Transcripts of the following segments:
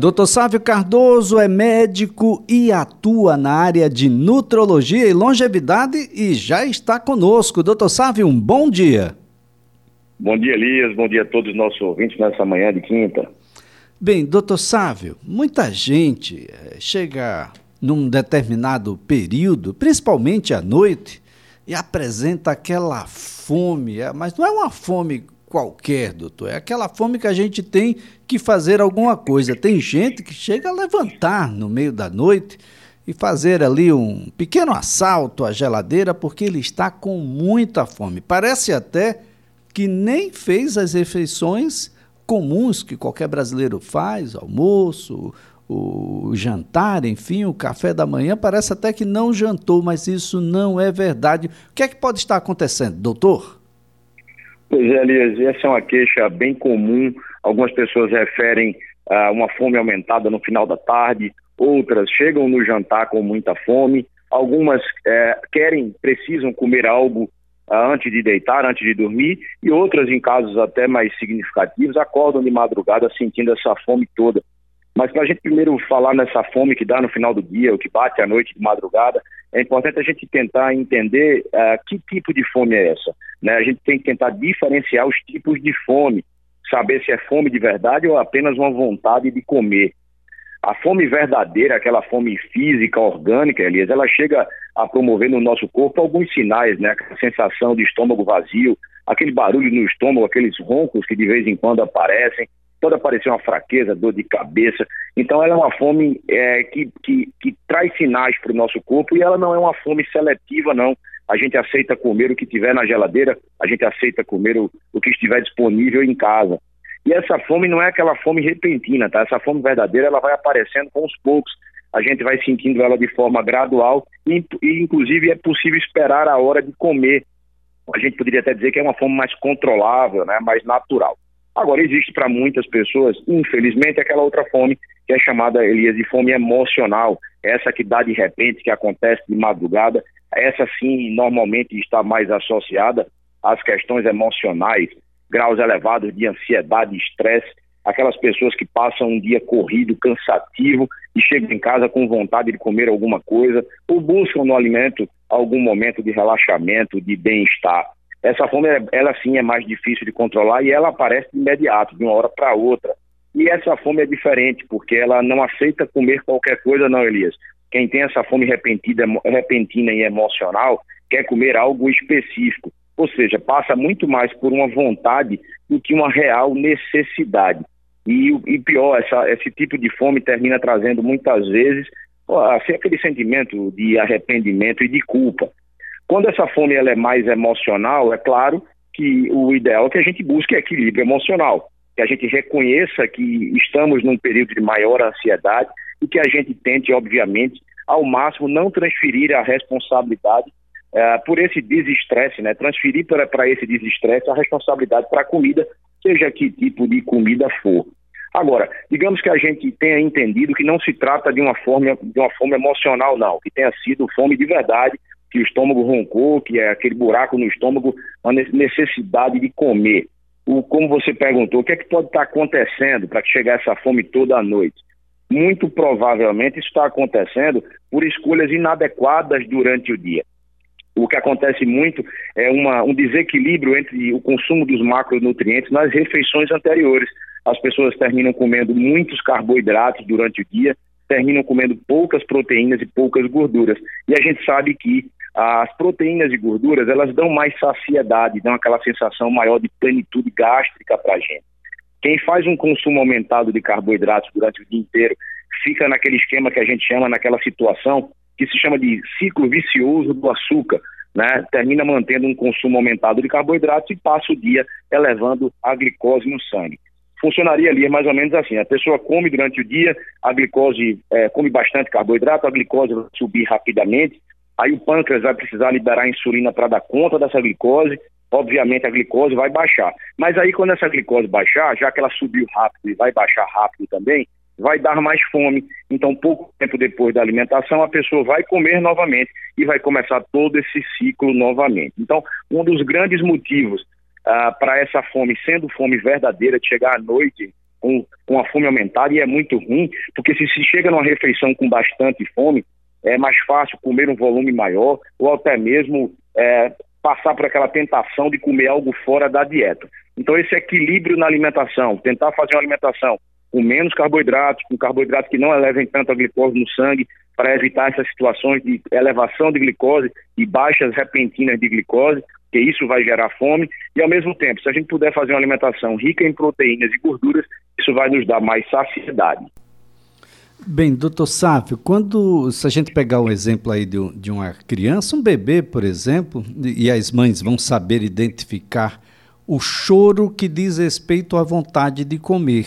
Dr. Sávio Cardoso é médico e atua na área de nutrologia e longevidade e já está conosco. Dr. Sávio, um bom dia. Bom dia, Elias. Bom dia a todos os nossos ouvintes nessa manhã de quinta. Bem, doutor Sávio, muita gente eh, chega num determinado período, principalmente à noite, e apresenta aquela fome, eh, mas não é uma fome qualquer, doutor. É aquela fome que a gente tem que fazer alguma coisa. Tem gente que chega a levantar no meio da noite e fazer ali um pequeno assalto à geladeira porque ele está com muita fome. Parece até que nem fez as refeições comuns que qualquer brasileiro faz, almoço, o jantar, enfim, o café da manhã, parece até que não jantou, mas isso não é verdade. O que é que pode estar acontecendo, doutor? Pois é, Elias, essa é uma queixa bem comum. Algumas pessoas referem a uh, uma fome aumentada no final da tarde, outras chegam no jantar com muita fome, algumas uh, querem, precisam comer algo uh, antes de deitar, antes de dormir, e outras, em casos até mais significativos, acordam de madrugada sentindo essa fome toda. Mas para a gente primeiro falar nessa fome que dá no final do dia, o que bate à noite de madrugada, é importante a gente tentar entender uh, que tipo de fome é essa. Né? A gente tem que tentar diferenciar os tipos de fome, saber se é fome de verdade ou apenas uma vontade de comer. A fome verdadeira, aquela fome física, orgânica, Elias, ela chega a promover no nosso corpo alguns sinais, né? Aquela sensação de estômago vazio, aquele barulho no estômago, aqueles roncos que de vez em quando aparecem, pode aparecer uma fraqueza, dor de cabeça. Então, ela é uma fome é, que, que, que traz sinais para o nosso corpo e ela não é uma fome seletiva, não. A gente aceita comer o que tiver na geladeira, a gente aceita comer o, o que estiver disponível em casa. E essa fome não é aquela fome repentina, tá? Essa fome verdadeira, ela vai aparecendo com os poucos. A gente vai sentindo ela de forma gradual e, e inclusive, é possível esperar a hora de comer. A gente poderia até dizer que é uma fome mais controlável, né? mais natural. Agora, existe para muitas pessoas, infelizmente, aquela outra fome que é chamada, Elias, de fome emocional, essa que dá de repente, que acontece de madrugada, essa sim normalmente está mais associada às questões emocionais, graus elevados de ansiedade estresse, aquelas pessoas que passam um dia corrido, cansativo e chegam em casa com vontade de comer alguma coisa ou buscam no alimento algum momento de relaxamento, de bem-estar. Essa fome, ela sim é mais difícil de controlar e ela aparece de imediato, de uma hora para outra. E essa fome é diferente, porque ela não aceita comer qualquer coisa, não, Elias. Quem tem essa fome repentina, repentina e emocional quer comer algo específico, ou seja, passa muito mais por uma vontade do que uma real necessidade. E, e pior, essa, esse tipo de fome termina trazendo muitas vezes assim, aquele sentimento de arrependimento e de culpa. Quando essa fome ela é mais emocional, é claro que o ideal é que a gente busque equilíbrio emocional, que a gente reconheça que estamos num período de maior ansiedade e que a gente tente, obviamente, ao máximo não transferir a responsabilidade uh, por esse desestresse, né? Transferir para esse desestresse a responsabilidade para a comida, seja que tipo de comida for. Agora, digamos que a gente tenha entendido que não se trata de uma fome, de uma fome emocional, não, que tenha sido fome de verdade, que o estômago roncou, que é aquele buraco no estômago, uma necessidade de comer. O, como você perguntou, o que é que pode estar acontecendo para chegar essa fome toda a noite? Muito provavelmente isso está acontecendo por escolhas inadequadas durante o dia. O que acontece muito é uma, um desequilíbrio entre o consumo dos macronutrientes nas refeições anteriores. As pessoas terminam comendo muitos carboidratos durante o dia, terminam comendo poucas proteínas e poucas gorduras. E a gente sabe que as proteínas e gorduras, elas dão mais saciedade, dão aquela sensação maior de plenitude gástrica para a gente. Quem faz um consumo aumentado de carboidratos durante o dia inteiro fica naquele esquema que a gente chama, naquela situação que se chama de ciclo vicioso do açúcar, né? Termina mantendo um consumo aumentado de carboidratos e passa o dia elevando a glicose no sangue. Funcionaria ali mais ou menos assim: a pessoa come durante o dia, a glicose é, come bastante carboidrato, a glicose vai subir rapidamente, Aí o pâncreas vai precisar liberar insulina para dar conta dessa glicose, obviamente a glicose vai baixar. Mas aí quando essa glicose baixar, já que ela subiu rápido e vai baixar rápido também, vai dar mais fome. Então, pouco tempo depois da alimentação, a pessoa vai comer novamente e vai começar todo esse ciclo novamente. Então, um dos grandes motivos uh, para essa fome, sendo fome verdadeira, de chegar à noite, com, com a fome aumentada e é muito ruim, porque se se chega numa refeição com bastante fome, é mais fácil comer um volume maior ou até mesmo é, passar por aquela tentação de comer algo fora da dieta. Então, esse equilíbrio na alimentação, tentar fazer uma alimentação com menos carboidratos, com carboidratos que não elevem tanto a glicose no sangue, para evitar essas situações de elevação de glicose e baixas repentinas de glicose, que isso vai gerar fome, e ao mesmo tempo, se a gente puder fazer uma alimentação rica em proteínas e gorduras, isso vai nos dar mais saciedade. Bem, doutor Sávio, quando se a gente pegar um exemplo aí de, de uma criança, um bebê, por exemplo, e as mães vão saber identificar o choro que diz respeito à vontade de comer.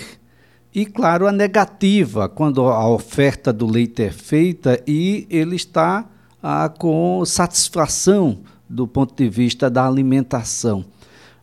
E, claro, a negativa, quando a oferta do leite é feita e ele está ah, com satisfação do ponto de vista da alimentação.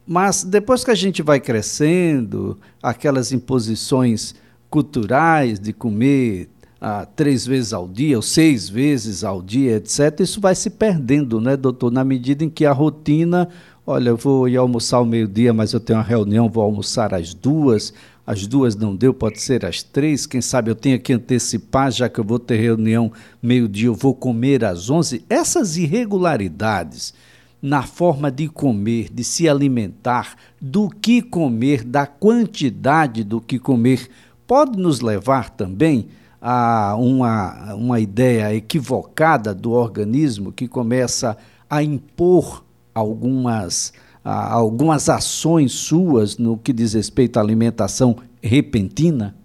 Mas depois que a gente vai crescendo, aquelas imposições culturais de comer ah, três vezes ao dia, ou seis vezes ao dia, etc., isso vai se perdendo, né, doutor? Na medida em que a rotina, olha, eu vou ir almoçar ao meio-dia, mas eu tenho uma reunião, vou almoçar às duas, às duas não deu, pode ser às três, quem sabe eu tenho que antecipar, já que eu vou ter reunião meio-dia, eu vou comer às onze. Essas irregularidades na forma de comer, de se alimentar, do que comer, da quantidade do que comer, pode nos levar também a uma, uma ideia equivocada do organismo que começa a impor algumas a, algumas ações suas no que diz respeito à alimentação repentina?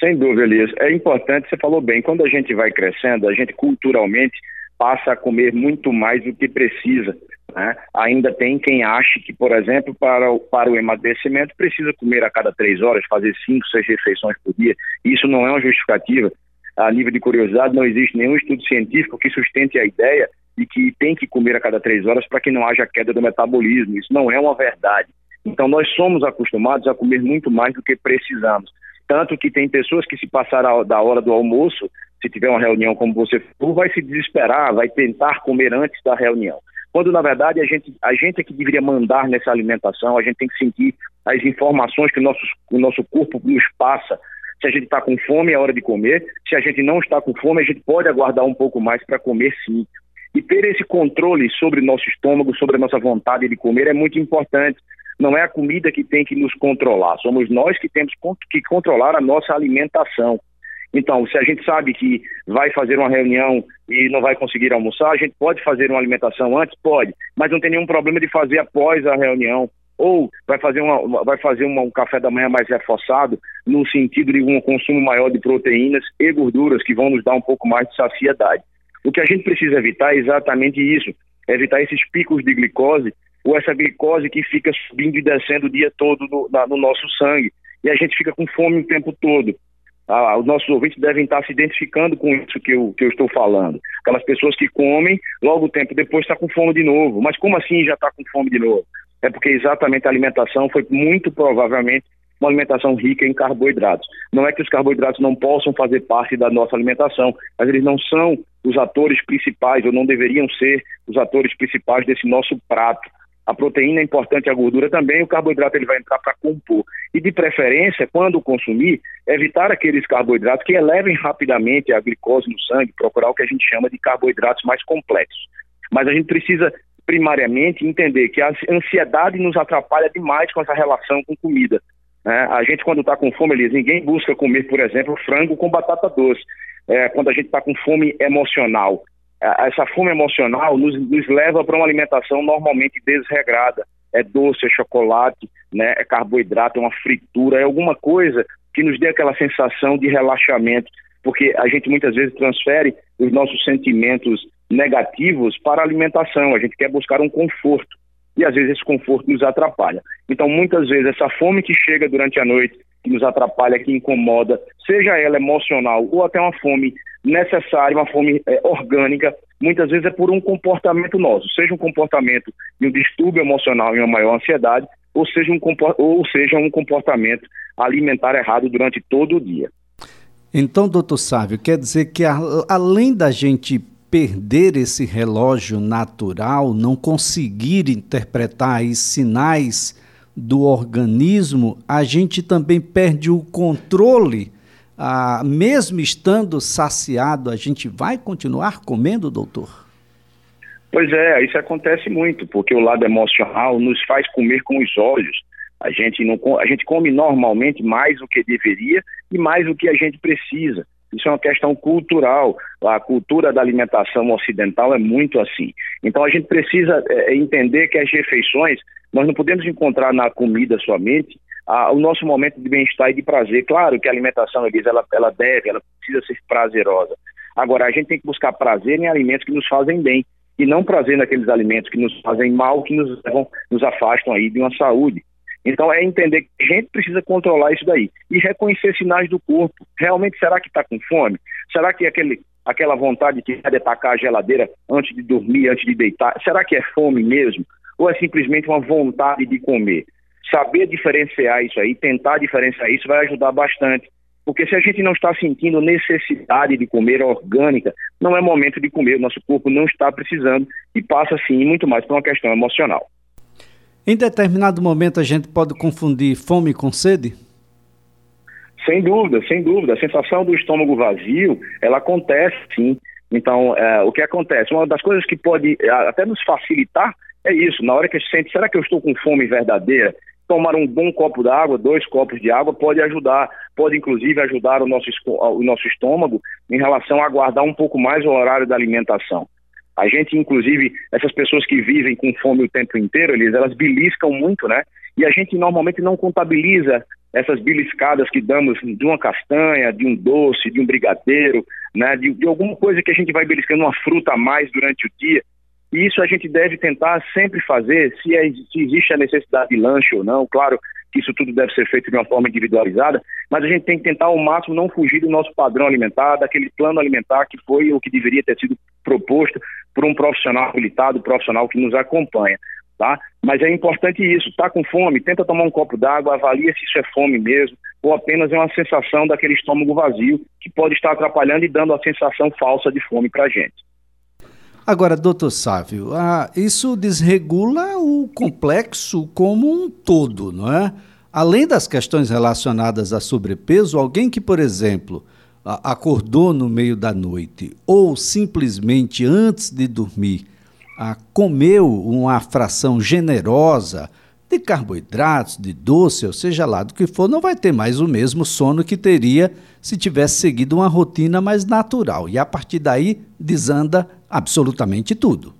Sem dúvida, Elias. É importante, você falou bem, quando a gente vai crescendo, a gente culturalmente passa a comer muito mais do que precisa. Né? Ainda tem quem ache que, por exemplo, para o, para o emagrecimento precisa comer a cada três horas, fazer cinco, seis refeições por dia. Isso não é uma justificativa. A nível de curiosidade, não existe nenhum estudo científico que sustente a ideia de que tem que comer a cada três horas para que não haja queda do metabolismo. Isso não é uma verdade. Então, nós somos acostumados a comer muito mais do que precisamos. Tanto que tem pessoas que, se passar da hora do almoço, se tiver uma reunião como você falou, vai se desesperar, vai tentar comer antes da reunião. Quando, na verdade, a gente, a gente é que deveria mandar nessa alimentação, a gente tem que sentir as informações que o nosso, o nosso corpo nos passa. Se a gente está com fome, é hora de comer. Se a gente não está com fome, a gente pode aguardar um pouco mais para comer sim. E ter esse controle sobre o nosso estômago, sobre a nossa vontade de comer é muito importante. Não é a comida que tem que nos controlar, somos nós que temos que controlar a nossa alimentação. Então, se a gente sabe que vai fazer uma reunião e não vai conseguir almoçar, a gente pode fazer uma alimentação antes? Pode, mas não tem nenhum problema de fazer após a reunião. Ou vai fazer, uma, vai fazer uma, um café da manhã mais reforçado, no sentido de um consumo maior de proteínas e gorduras, que vão nos dar um pouco mais de saciedade. O que a gente precisa evitar é exatamente isso, evitar esses picos de glicose ou essa glicose que fica subindo e descendo o dia todo no, na, no nosso sangue. E a gente fica com fome o tempo todo. Ah, os nossos ouvintes devem estar se identificando com isso que eu, que eu estou falando. Aquelas pessoas que comem, logo o tempo depois está com fome de novo. Mas como assim já está com fome de novo? É porque exatamente a alimentação foi muito provavelmente uma alimentação rica em carboidratos. Não é que os carboidratos não possam fazer parte da nossa alimentação, mas eles não são os atores principais, ou não deveriam ser os atores principais desse nosso prato. A proteína é importante, a gordura também, o carboidrato ele vai entrar para compor. E de preferência, quando consumir, evitar aqueles carboidratos que elevem rapidamente a glicose no sangue, procurar o que a gente chama de carboidratos mais complexos. Mas a gente precisa primariamente entender que a ansiedade nos atrapalha demais com essa relação com comida. Né? A gente, quando está com fome, Elias, ninguém busca comer, por exemplo, frango com batata doce. É, quando a gente está com fome emocional. Essa fome emocional nos, nos leva para uma alimentação normalmente desregrada. É doce, é chocolate, né? é carboidrato, é uma fritura, é alguma coisa que nos dê aquela sensação de relaxamento, porque a gente muitas vezes transfere os nossos sentimentos negativos para a alimentação. A gente quer buscar um conforto e às vezes esse conforto nos atrapalha. Então, muitas vezes, essa fome que chega durante a noite, que nos atrapalha, que incomoda, seja ela emocional ou até uma fome necessária, uma fome é, orgânica, muitas vezes é por um comportamento nosso, seja um comportamento de um distúrbio emocional e uma maior ansiedade, ou seja, um, ou seja um comportamento alimentar errado durante todo o dia. Então, doutor Sávio, quer dizer que a, além da gente perder esse relógio natural, não conseguir interpretar sinais do organismo, a gente também perde o controle, ah, mesmo estando saciado, a gente vai continuar comendo, doutor? Pois é, isso acontece muito, porque o lado emocional nos faz comer com os olhos. A gente, não, a gente come normalmente mais do que deveria e mais do que a gente precisa. Isso é uma questão cultural. A cultura da alimentação ocidental é muito assim. Então a gente precisa é, é entender que as refeições, nós não podemos encontrar na comida somente a, o nosso momento de bem-estar e de prazer. Claro que a alimentação, Elisa, ela, ela deve, ela precisa ser prazerosa. Agora, a gente tem que buscar prazer em alimentos que nos fazem bem e não prazer naqueles alimentos que nos fazem mal, que nos nos afastam aí de uma saúde. Então é entender que a gente precisa controlar isso daí e reconhecer sinais do corpo. Realmente será que está com fome? Será que aquele, aquela vontade de atacar a geladeira antes de dormir, antes de deitar, será que é fome mesmo? Ou é simplesmente uma vontade de comer? Saber diferenciar isso aí, tentar diferenciar isso vai ajudar bastante. Porque se a gente não está sentindo necessidade de comer orgânica, não é momento de comer, o nosso corpo não está precisando e passa sim muito mais por uma questão emocional. Em determinado momento a gente pode confundir fome com sede? Sem dúvida, sem dúvida. A sensação do estômago vazio, ela acontece sim. Então, é, o que acontece? Uma das coisas que pode é, até nos facilitar é isso. Na hora que a gente sente, será que eu estou com fome verdadeira? Tomar um bom copo d'água, dois copos de água, pode ajudar, pode inclusive ajudar o nosso, o nosso estômago em relação a aguardar um pouco mais o horário da alimentação. A gente, inclusive, essas pessoas que vivem com fome o tempo inteiro, eles, elas beliscam muito, né? E a gente normalmente não contabiliza essas beliscadas que damos de uma castanha, de um doce, de um brigadeiro, né? De, de alguma coisa que a gente vai beliscando uma fruta a mais durante o dia. E isso a gente deve tentar sempre fazer, se, é, se existe a necessidade de lanche ou não. Claro, que isso tudo deve ser feito de uma forma individualizada, mas a gente tem que tentar ao máximo não fugir do nosso padrão alimentar, daquele plano alimentar que foi o que deveria ter sido proposto por um profissional habilitado, profissional que nos acompanha. Tá? Mas é importante isso, está com fome, tenta tomar um copo d'água, avalia se isso é fome mesmo, ou apenas é uma sensação daquele estômago vazio que pode estar atrapalhando e dando a sensação falsa de fome para a gente. Agora, doutor Sávio, ah, isso desregula o complexo como um todo, não é? Além das questões relacionadas a sobrepeso, alguém que, por exemplo, acordou no meio da noite ou simplesmente antes de dormir comeu uma fração generosa de carboidratos, de doce, ou seja lá do que for, não vai ter mais o mesmo sono que teria se tivesse seguido uma rotina mais natural. E a partir daí desanda absolutamente tudo.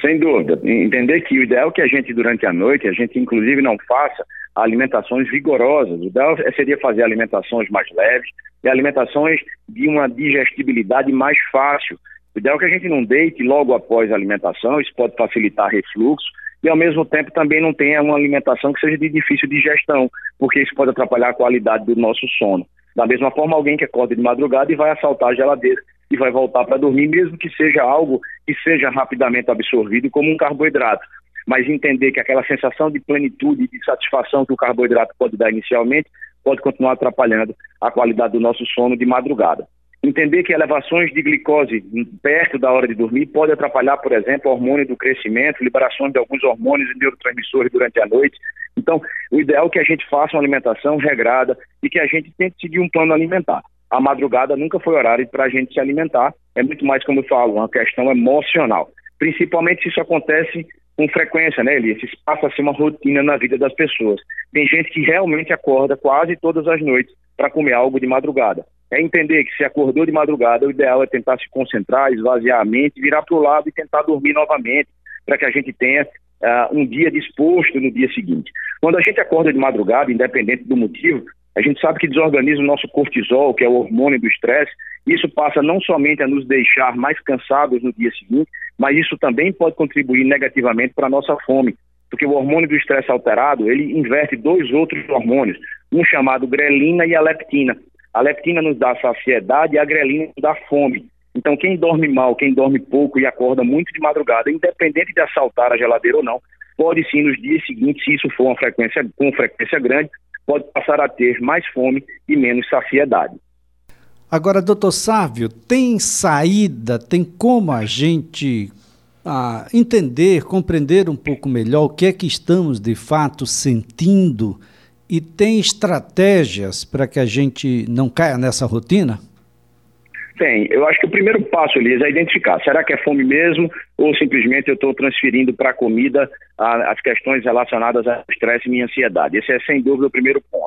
Sem dúvida. Entender que o ideal é que a gente, durante a noite, a gente inclusive não faça alimentações vigorosas. O ideal seria fazer alimentações mais leves e alimentações de uma digestibilidade mais fácil. O ideal é que a gente não deite logo após a alimentação, isso pode facilitar refluxo, e ao mesmo tempo também não tenha uma alimentação que seja de difícil digestão, porque isso pode atrapalhar a qualidade do nosso sono. Da mesma forma, alguém que acorda de madrugada e vai assaltar a geladeira e vai voltar para dormir, mesmo que seja algo que seja rapidamente absorvido como um carboidrato. Mas entender que aquela sensação de plenitude e de satisfação que o carboidrato pode dar inicialmente pode continuar atrapalhando a qualidade do nosso sono de madrugada. Entender que elevações de glicose perto da hora de dormir pode atrapalhar, por exemplo, o hormônio do crescimento, liberações de alguns hormônios e neurotransmissores durante a noite. Então, o ideal é que a gente faça uma alimentação regrada e que a gente tente seguir um plano alimentar. A madrugada nunca foi horário para a gente se alimentar, é muito mais, como eu falo, uma questão emocional. Principalmente se isso acontece com frequência, né, Elias? Isso passa a ser uma rotina na vida das pessoas. Tem gente que realmente acorda quase todas as noites para comer algo de madrugada é entender que se acordou de madrugada, o ideal é tentar se concentrar, esvaziar a mente, virar para o lado e tentar dormir novamente, para que a gente tenha uh, um dia disposto no dia seguinte. Quando a gente acorda de madrugada, independente do motivo, a gente sabe que desorganiza o nosso cortisol, que é o hormônio do estresse, isso passa não somente a nos deixar mais cansados no dia seguinte, mas isso também pode contribuir negativamente para a nossa fome, porque o hormônio do estresse alterado, ele inverte dois outros hormônios, um chamado grelina e a leptina. A leptina nos dá saciedade e a grelina nos dá fome. Então, quem dorme mal, quem dorme pouco e acorda muito de madrugada, independente de assaltar a geladeira ou não, pode sim, nos dias seguintes, se isso for uma frequência, com frequência grande, pode passar a ter mais fome e menos saciedade. Agora, doutor Sávio, tem saída, tem como a gente a entender, compreender um pouco melhor o que é que estamos de fato sentindo e tem estratégias para que a gente não caia nessa rotina? Tem. Eu acho que o primeiro passo, Elias, é identificar. Será que é fome mesmo ou simplesmente eu estou transferindo para a comida as questões relacionadas ao estresse e minha ansiedade? Esse é, sem dúvida, o primeiro ponto.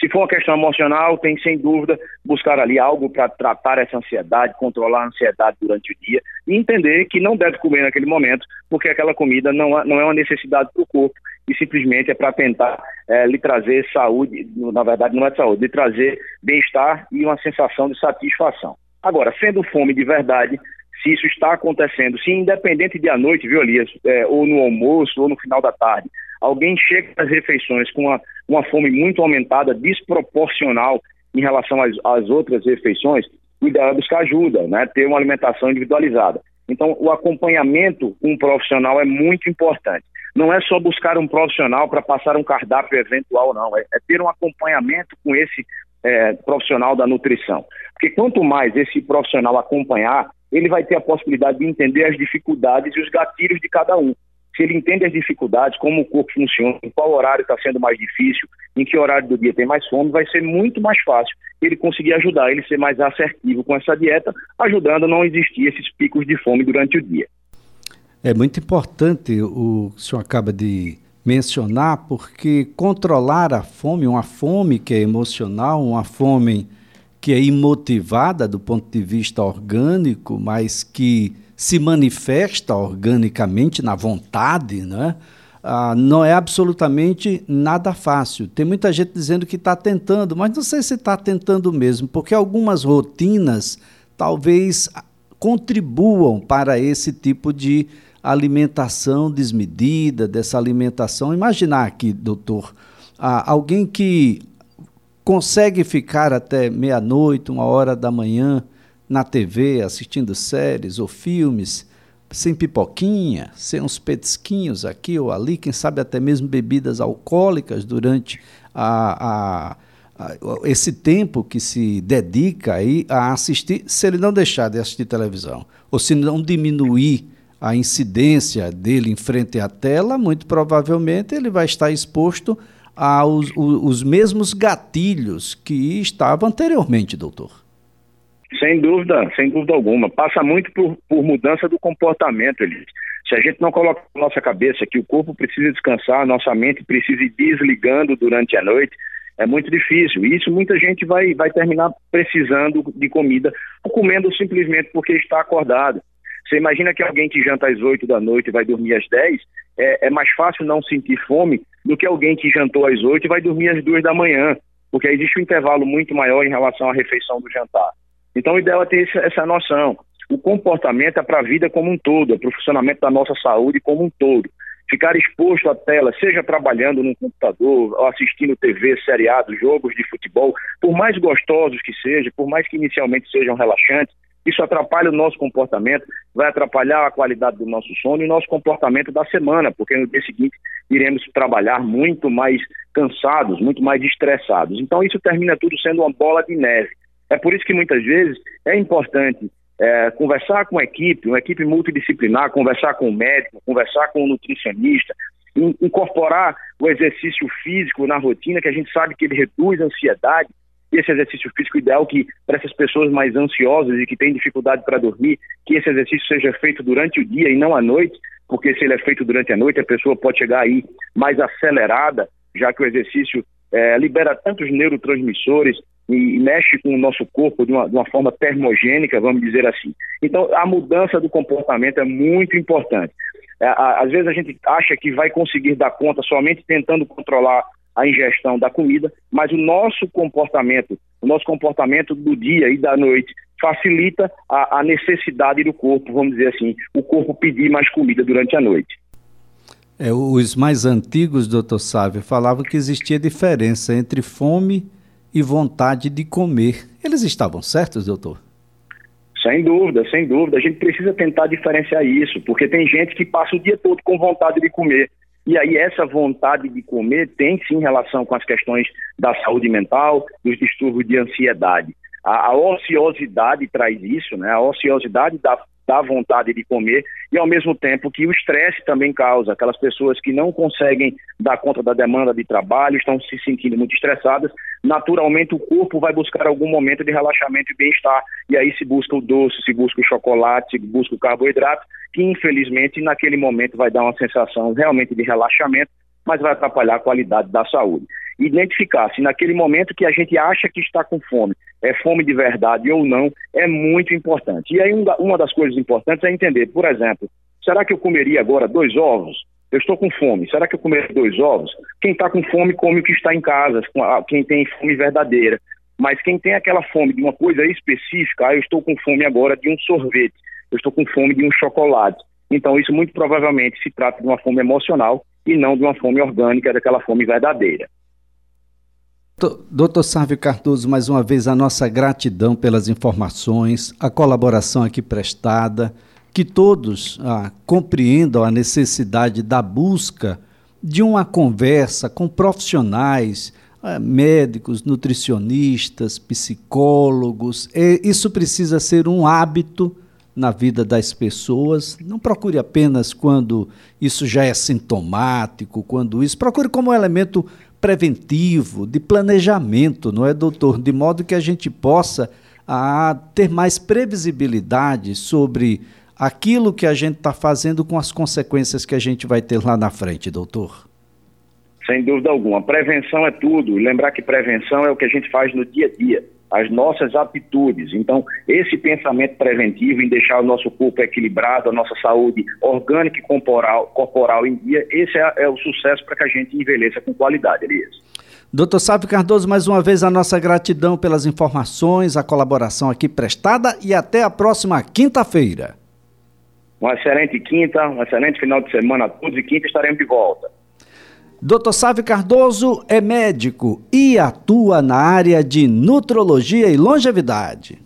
Se for uma questão emocional, tem sem dúvida buscar ali algo para tratar essa ansiedade, controlar a ansiedade durante o dia e entender que não deve comer naquele momento, porque aquela comida não, não é uma necessidade para o corpo e simplesmente é para tentar é, lhe trazer saúde, na verdade não é saúde, lhe trazer bem-estar e uma sensação de satisfação. Agora, sendo fome de verdade, se isso está acontecendo, se independente de à noite, viu, Elias, é, ou no almoço, ou no final da tarde, alguém chega às refeições com uma, uma fome muito aumentada, desproporcional em relação às, às outras refeições, o ideal é buscar ajuda, né, ter uma alimentação individualizada. Então, o acompanhamento com um profissional é muito importante. Não é só buscar um profissional para passar um cardápio eventual, não. É, é ter um acompanhamento com esse é, profissional da nutrição. Porque quanto mais esse profissional acompanhar, ele vai ter a possibilidade de entender as dificuldades e os gatilhos de cada um. Se ele entende as dificuldades, como o corpo funciona, em qual horário está sendo mais difícil, em que horário do dia tem mais fome, vai ser muito mais fácil ele conseguir ajudar, ele ser mais assertivo com essa dieta, ajudando a não existir esses picos de fome durante o dia. É muito importante o que o senhor acaba de mencionar, porque controlar a fome, uma fome que é emocional, uma fome que é imotivada do ponto de vista orgânico, mas que se manifesta organicamente na vontade, né? Ah, não é absolutamente nada fácil. Tem muita gente dizendo que está tentando, mas não sei se está tentando mesmo, porque algumas rotinas talvez contribuam para esse tipo de alimentação desmedida, dessa alimentação. Imaginar aqui, doutor, ah, alguém que consegue ficar até meia-noite, uma hora da manhã na TV assistindo séries ou filmes, sem pipoquinha, sem uns petisquinhos aqui ou ali, quem sabe até mesmo bebidas alcoólicas durante a, a, a, esse tempo que se dedica aí a assistir, se ele não deixar de assistir televisão, ou se não diminuir a incidência dele em frente à tela, muito provavelmente ele vai estar exposto aos os mesmos gatilhos que estava anteriormente, doutor. Sem dúvida, sem dúvida alguma. Passa muito por, por mudança do comportamento, Elis. Se a gente não coloca na nossa cabeça que o corpo precisa descansar, nossa mente precisa ir desligando durante a noite, é muito difícil. E isso muita gente vai, vai terminar precisando de comida ou comendo simplesmente porque está acordado. Você imagina que alguém que janta às 8 da noite e vai dormir às 10, é, é, mais fácil não sentir fome do que alguém que jantou às 8 e vai dormir às 2 da manhã, porque existe um intervalo muito maior em relação à refeição do jantar. Então, o ideal é ter essa, noção. O comportamento é para a vida como um todo, é para o funcionamento da nossa saúde como um todo. Ficar exposto à tela, seja trabalhando no computador, ou assistindo TV, seriados, jogos de futebol, por mais gostosos que sejam, por mais que inicialmente sejam relaxantes, isso atrapalha o nosso comportamento, vai atrapalhar a qualidade do nosso sono e o nosso comportamento da semana, porque no dia seguinte iremos trabalhar muito mais cansados, muito mais estressados. Então isso termina tudo sendo uma bola de neve. É por isso que muitas vezes é importante é, conversar com a equipe, uma equipe multidisciplinar, conversar com o médico, conversar com o nutricionista, in, incorporar o exercício físico na rotina, que a gente sabe que ele reduz a ansiedade, esse exercício físico ideal que para essas pessoas mais ansiosas e que têm dificuldade para dormir, que esse exercício seja feito durante o dia e não à noite, porque se ele é feito durante a noite, a pessoa pode chegar aí mais acelerada, já que o exercício é, libera tantos neurotransmissores e, mexe com o nosso corpo de uma, de uma forma termogênica, vamos dizer assim. Então, a mudança do comportamento é muito importante. É, às vezes a gente acha que vai conseguir dar conta somente tentando controlar a ingestão da comida, mas o nosso comportamento, o nosso comportamento do dia e da noite facilita a, a necessidade do corpo, vamos dizer assim, o corpo pedir mais comida durante a noite. É, os mais antigos, doutor Sávio, falavam que existia diferença entre fome e vontade de comer. Eles estavam certos, doutor? Sem dúvida, sem dúvida. A gente precisa tentar diferenciar isso, porque tem gente que passa o dia todo com vontade de comer. E aí essa vontade de comer tem sim relação com as questões da saúde mental, dos distúrbios de ansiedade. A, a ociosidade traz isso, né? A ociosidade dá dá vontade de comer, e ao mesmo tempo que o estresse também causa. Aquelas pessoas que não conseguem dar conta da demanda de trabalho, estão se sentindo muito estressadas, naturalmente o corpo vai buscar algum momento de relaxamento e bem-estar, e aí se busca o doce, se busca o chocolate, se busca o carboidrato, que infelizmente naquele momento vai dar uma sensação realmente de relaxamento, mas vai atrapalhar a qualidade da saúde identificar se naquele momento que a gente acha que está com fome, é fome de verdade ou não, é muito importante. E aí uma das coisas importantes é entender, por exemplo, será que eu comeria agora dois ovos? Eu estou com fome, será que eu comeria dois ovos? Quem está com fome come o que está em casa, quem tem fome verdadeira. Mas quem tem aquela fome de uma coisa específica, ah, eu estou com fome agora de um sorvete, eu estou com fome de um chocolate. Então, isso muito provavelmente se trata de uma fome emocional e não de uma fome orgânica, daquela fome verdadeira. Doutor Sávio Cardoso, mais uma vez a nossa gratidão pelas informações, a colaboração aqui prestada, que todos ah, compreendam a necessidade da busca de uma conversa com profissionais, ah, médicos, nutricionistas, psicólogos. E isso precisa ser um hábito na vida das pessoas. Não procure apenas quando isso já é sintomático, quando isso. Procure como elemento preventivo, de planejamento, não é, doutor? De modo que a gente possa a, ter mais previsibilidade sobre aquilo que a gente está fazendo com as consequências que a gente vai ter lá na frente, doutor. Sem dúvida alguma. Prevenção é tudo. Lembrar que prevenção é o que a gente faz no dia a dia as nossas atitudes. Então, esse pensamento preventivo em deixar o nosso corpo equilibrado, a nossa saúde orgânica e corporal, corporal em dia, esse é, é o sucesso para que a gente envelheça com qualidade, Elias. Doutor Sábio Cardoso, mais uma vez a nossa gratidão pelas informações, a colaboração aqui prestada e até a próxima quinta-feira. Uma excelente quinta, um excelente final de semana a todos e quinta estaremos de volta. Dr. Sávio Cardoso é médico e atua na área de nutrologia e longevidade.